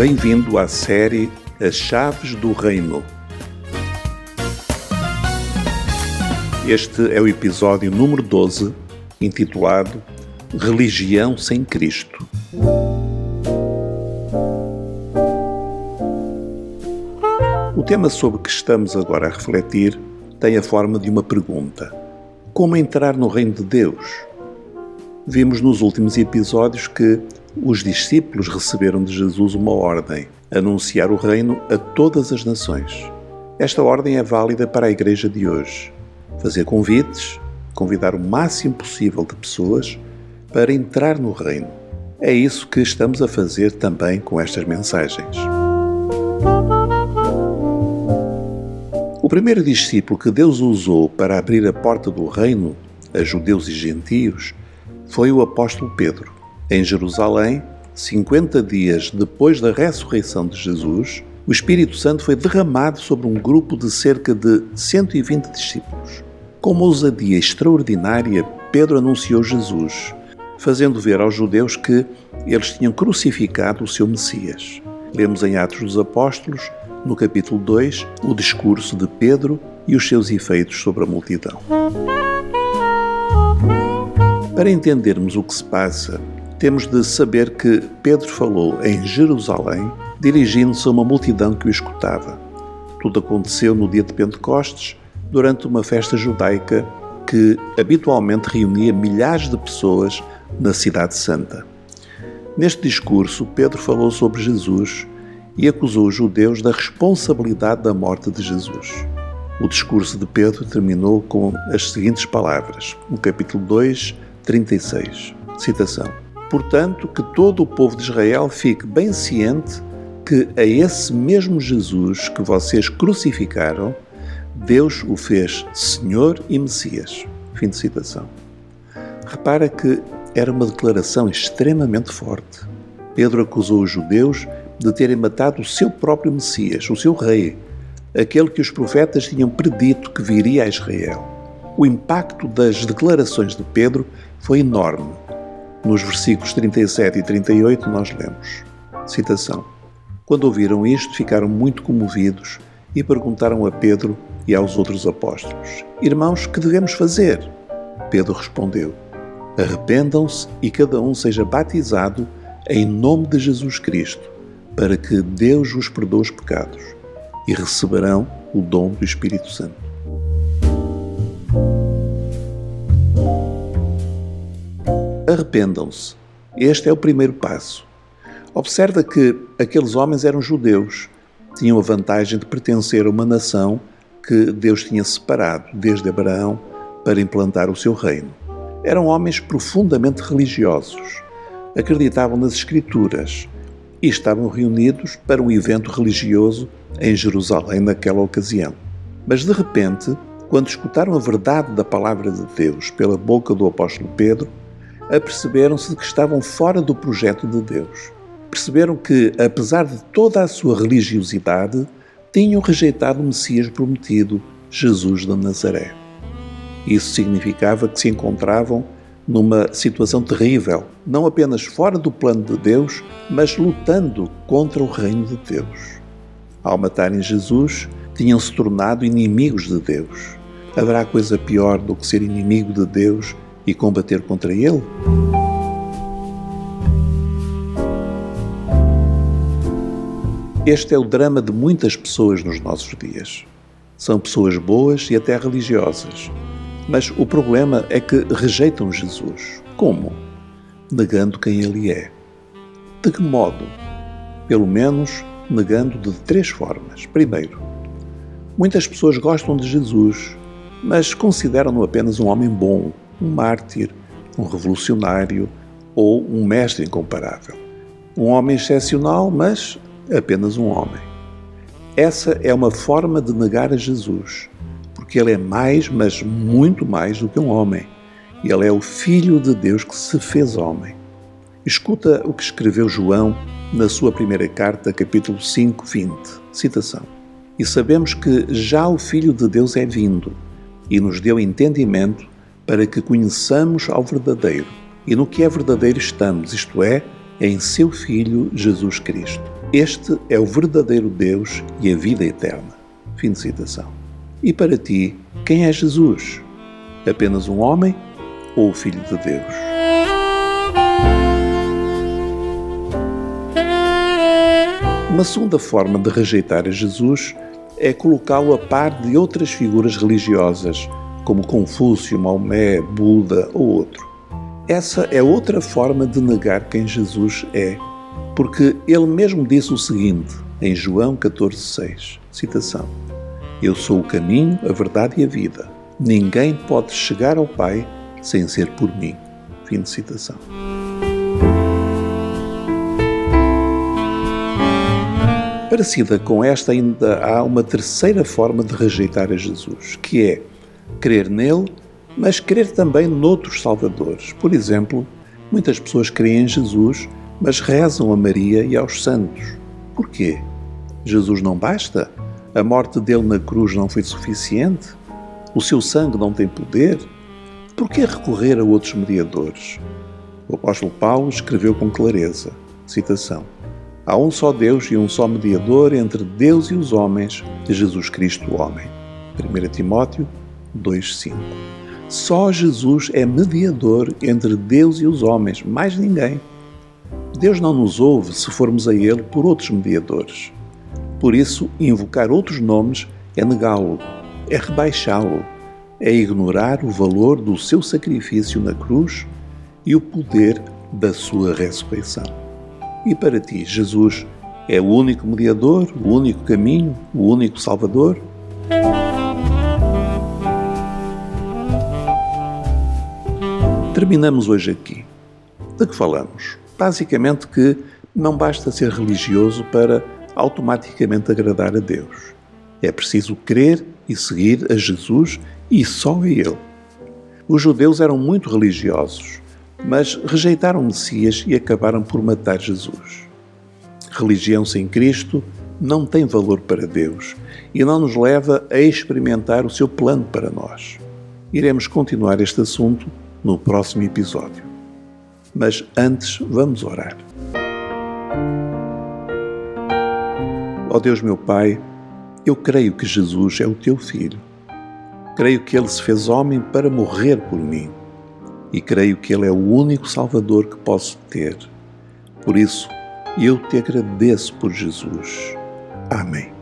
Bem-vindo à série As Chaves do Reino. Este é o episódio número 12, intitulado Religião sem Cristo. O tema sobre que estamos agora a refletir tem a forma de uma pergunta: Como entrar no reino de Deus? Vimos nos últimos episódios que os discípulos receberam de Jesus uma ordem: anunciar o reino a todas as nações. Esta ordem é válida para a igreja de hoje. Fazer convites, convidar o máximo possível de pessoas para entrar no reino. É isso que estamos a fazer também com estas mensagens. O primeiro discípulo que Deus usou para abrir a porta do reino a judeus e gentios foi o apóstolo Pedro. Em Jerusalém, 50 dias depois da ressurreição de Jesus, o Espírito Santo foi derramado sobre um grupo de cerca de 120 discípulos. Com uma ousadia extraordinária, Pedro anunciou Jesus, fazendo ver aos judeus que eles tinham crucificado o seu Messias. Lemos em Atos dos Apóstolos, no capítulo 2, o discurso de Pedro e os seus efeitos sobre a multidão. Para entendermos o que se passa temos de saber que Pedro falou em Jerusalém, dirigindo-se a uma multidão que o escutava. Tudo aconteceu no dia de Pentecostes, durante uma festa judaica que habitualmente reunia milhares de pessoas na Cidade Santa. Neste discurso, Pedro falou sobre Jesus e acusou os judeus da responsabilidade da morte de Jesus. O discurso de Pedro terminou com as seguintes palavras, no capítulo 2, 36. Citação: Portanto, que todo o povo de Israel fique bem ciente que a esse mesmo Jesus que vocês crucificaram, Deus o fez Senhor e Messias. Fim de citação. Repara que era uma declaração extremamente forte. Pedro acusou os judeus de terem matado o seu próprio Messias, o seu rei, aquele que os profetas tinham predito que viria a Israel. O impacto das declarações de Pedro foi enorme nos versículos 37 e 38 nós lemos: Citação. Quando ouviram isto, ficaram muito comovidos e perguntaram a Pedro e aos outros apóstolos: Irmãos, que devemos fazer? Pedro respondeu: Arrependam-se e cada um seja batizado em nome de Jesus Cristo, para que Deus vos perdoe os pecados, e receberão o dom do Espírito Santo. Arrependam-se. Este é o primeiro passo. Observa que aqueles homens eram judeus, tinham a vantagem de pertencer a uma nação que Deus tinha separado desde Abraão para implantar o seu reino. Eram homens profundamente religiosos, acreditavam nas Escrituras e estavam reunidos para um evento religioso em Jerusalém naquela ocasião. Mas de repente, quando escutaram a verdade da palavra de Deus pela boca do apóstolo Pedro, aperceberam-se de que estavam fora do projeto de Deus. Perceberam que, apesar de toda a sua religiosidade, tinham rejeitado o Messias prometido, Jesus de Nazaré. Isso significava que se encontravam numa situação terrível, não apenas fora do plano de Deus, mas lutando contra o reino de Deus. Ao matarem Jesus, tinham se tornado inimigos de Deus. Haverá coisa pior do que ser inimigo de Deus e combater contra ele? Este é o drama de muitas pessoas nos nossos dias. São pessoas boas e até religiosas, mas o problema é que rejeitam Jesus. Como? Negando quem ele é. De que modo? Pelo menos negando de três formas. Primeiro, muitas pessoas gostam de Jesus, mas consideram-no apenas um homem bom, um mártir, um revolucionário ou um mestre incomparável. Um homem excepcional, mas apenas um homem. Essa é uma forma de negar a Jesus, porque ele é mais, mas muito mais do que um homem. Ele é o Filho de Deus que se fez homem. Escuta o que escreveu João na sua primeira carta, capítulo 5, 20. Citação. E sabemos que já o Filho de Deus é vindo e nos deu entendimento para que conheçamos ao verdadeiro. E no que é verdadeiro estamos, isto é, em seu Filho Jesus Cristo. Este é o verdadeiro Deus e a vida eterna. Fim de citação. E para ti, quem é Jesus? Apenas um homem ou o Filho de Deus? Uma segunda forma de rejeitar a Jesus é colocá-lo a par de outras figuras religiosas, como Confúcio, Maomé, Buda ou outro. Essa é outra forma de negar quem Jesus é, porque ele mesmo disse o seguinte em João 14,6, citação: Eu sou o caminho, a verdade e a vida. Ninguém pode chegar ao Pai sem ser por mim. Fim de citação. Parecida com esta, ainda há uma terceira forma de rejeitar a Jesus, que é crer nele, mas crer também noutros salvadores. Por exemplo, muitas pessoas creem em Jesus, mas rezam a Maria e aos santos. Porquê? Jesus não basta? A morte dele na cruz não foi suficiente? O seu sangue não tem poder? Por que recorrer a outros mediadores? O apóstolo Paulo escreveu com clareza, citação, Há um só Deus e um só mediador entre Deus e os homens, Jesus Cristo, o homem. 1 Timóteo 2,5 Só Jesus é mediador entre Deus e os homens, mais ninguém. Deus não nos ouve se formos a Ele por outros mediadores. Por isso, invocar outros nomes é negá-lo, é rebaixá-lo, é ignorar o valor do seu sacrifício na cruz e o poder da sua ressurreição. E para ti, Jesus é o único mediador, o único caminho, o único Salvador? Terminamos hoje aqui. De que falamos? Basicamente que não basta ser religioso para automaticamente agradar a Deus. É preciso crer e seguir a Jesus e só a Ele. Os judeus eram muito religiosos mas rejeitaram Messias e acabaram por matar Jesus. Religião sem Cristo não tem valor para Deus e não nos leva a experimentar o seu plano para nós. Iremos continuar este assunto no próximo episódio. Mas antes, vamos orar. Ó oh Deus meu Pai, eu creio que Jesus é o teu Filho. Creio que ele se fez homem para morrer por mim e creio que Ele é o único Salvador que posso ter. Por isso, eu te agradeço por Jesus. Amém.